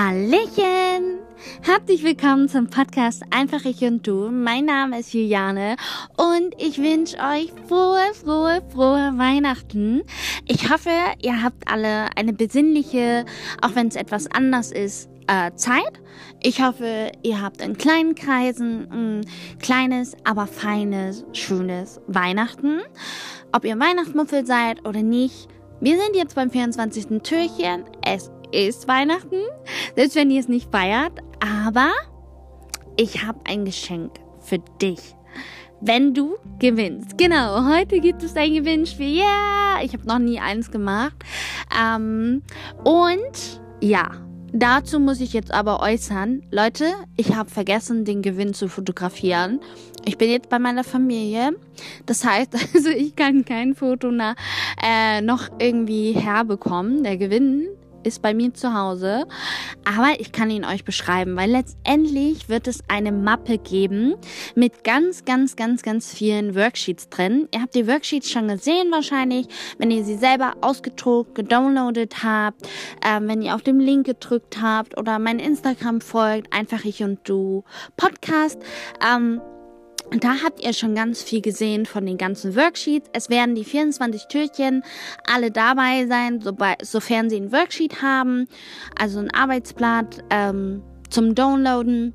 Hallöchen! Herzlich willkommen zum Podcast Einfach ich und du. Mein Name ist Juliane und ich wünsche euch frohe, frohe, frohe Weihnachten. Ich hoffe, ihr habt alle eine besinnliche, auch wenn es etwas anders ist, äh, Zeit. Ich hoffe, ihr habt in kleinen Kreisen ein kleines, aber feines, schönes Weihnachten. Ob ihr Weihnachtsmuffel seid oder nicht, wir sind jetzt beim 24. Türchen. Es ist Weihnachten, selbst wenn ihr es nicht feiert. Aber ich habe ein Geschenk für dich. Wenn du gewinnst. Genau, heute gibt es ein Gewinnspiel. Yeah, ich habe noch nie eins gemacht. Ähm, und ja, Dazu muss ich jetzt aber äußern, Leute, ich habe vergessen, den Gewinn zu fotografieren. Ich bin jetzt bei meiner Familie. Das heißt, also ich kann kein Foto na, äh, noch irgendwie herbekommen. Der Gewinn ist bei mir zu Hause, aber ich kann ihn euch beschreiben, weil letztendlich wird es eine Mappe geben mit ganz, ganz, ganz, ganz vielen Worksheets drin. Ihr habt die Worksheets schon gesehen wahrscheinlich, wenn ihr sie selber ausgedruckt, gedownloadet habt, äh, wenn ihr auf den Link gedrückt habt oder mein Instagram folgt, einfach ich und du Podcast. Ähm, da habt ihr schon ganz viel gesehen von den ganzen Worksheets. Es werden die 24 Türchen alle dabei sein, sofern sie ein Worksheet haben, also ein Arbeitsblatt ähm, zum Downloaden.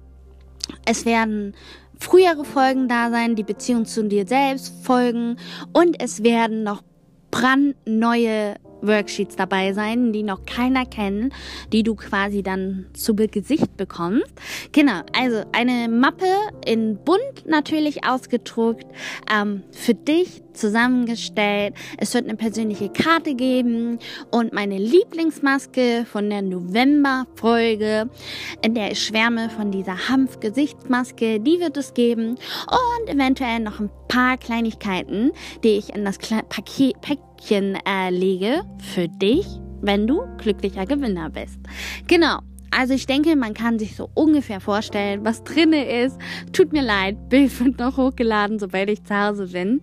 Es werden frühere Folgen da sein, die Beziehung zu dir selbst folgen und es werden noch brandneue Worksheets dabei sein, die noch keiner kennt, die du quasi dann zu Gesicht bekommst. Genau, also eine Mappe in bunt natürlich ausgedruckt, ähm, für dich zusammengestellt. Es wird eine persönliche Karte geben und meine Lieblingsmaske von der November-Folge, in der ich schwärme von dieser Hanf-Gesichtsmaske, die wird es geben und eventuell noch ein paar Kleinigkeiten, die ich in das Paket, Päckchen äh, lege für dich, wenn du glücklicher Gewinner bist. Genau. Also ich denke, man kann sich so ungefähr vorstellen, was drinne ist. Tut mir leid, Bild wird noch hochgeladen, sobald ich zu Hause bin.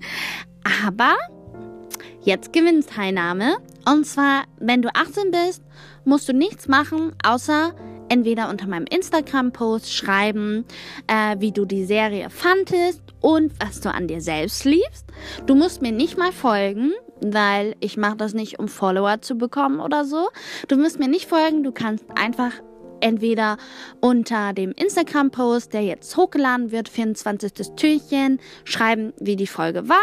Aber jetzt Gewinnteilnahme. Und zwar, wenn du 18 bist, musst du nichts machen, außer entweder unter meinem Instagram-Post schreiben, äh, wie du die Serie fandest und was du an dir selbst liebst. Du musst mir nicht mal folgen, weil ich mache das nicht, um Follower zu bekommen oder so. Du musst mir nicht folgen, du kannst einfach entweder unter dem Instagram-Post, der jetzt hochgeladen wird, 24. Türchen, schreiben, wie die Folge war.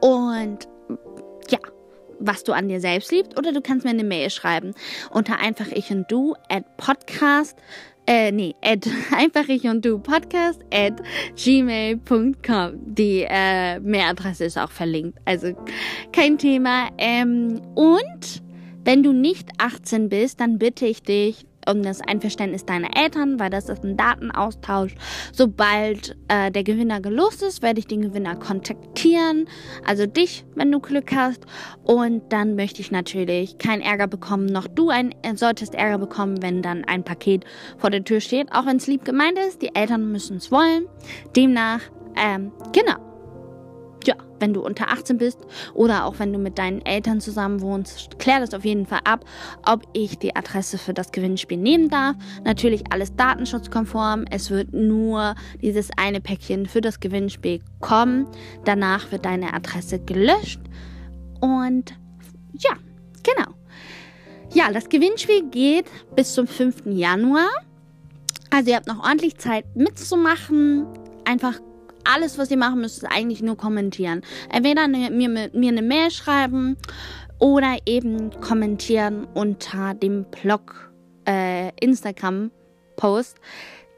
Und ja, was du an dir selbst liebst, oder du kannst mir eine Mail schreiben unter einfach ich und du at podcast äh, nee, at einfach ich und du Podcast at gmail.com. Die äh, Mailadresse ist auch verlinkt. Also kein Thema. Ähm, und wenn du nicht 18 bist, dann bitte ich dich, um das Einverständnis deiner Eltern, weil das ist ein Datenaustausch. Sobald äh, der Gewinner gelost ist, werde ich den Gewinner kontaktieren, also dich, wenn du Glück hast. Und dann möchte ich natürlich keinen Ärger bekommen, noch du ein, äh, solltest Ärger bekommen, wenn dann ein Paket vor der Tür steht, auch wenn es lieb gemeint ist. Die Eltern müssen es wollen. Demnach, ähm, genau wenn du unter 18 bist oder auch wenn du mit deinen Eltern zusammen wohnst, klär das auf jeden Fall ab, ob ich die Adresse für das Gewinnspiel nehmen darf. Natürlich alles datenschutzkonform. Es wird nur dieses eine Päckchen für das Gewinnspiel kommen. Danach wird deine Adresse gelöscht. Und ja, genau. Ja, das Gewinnspiel geht bis zum 5. Januar. Also ihr habt noch ordentlich Zeit mitzumachen. Einfach alles, was ihr machen müsst, ist eigentlich nur kommentieren. Entweder mir, mir, mir eine Mail schreiben oder eben kommentieren unter dem Blog äh, Instagram-Post.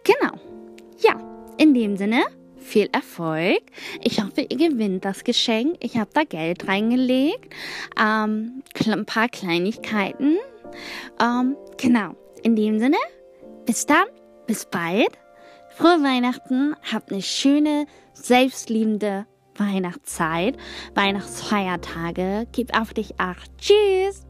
Genau. Ja, in dem Sinne, viel Erfolg. Ich hoffe, ihr gewinnt das Geschenk. Ich habe da Geld reingelegt. Ähm, ein paar Kleinigkeiten. Ähm, genau. In dem Sinne, bis dann, bis bald. Frohe Weihnachten, habt eine schöne, selbstliebende Weihnachtszeit, Weihnachtsfeiertage. Gib auf dich acht. Tschüss!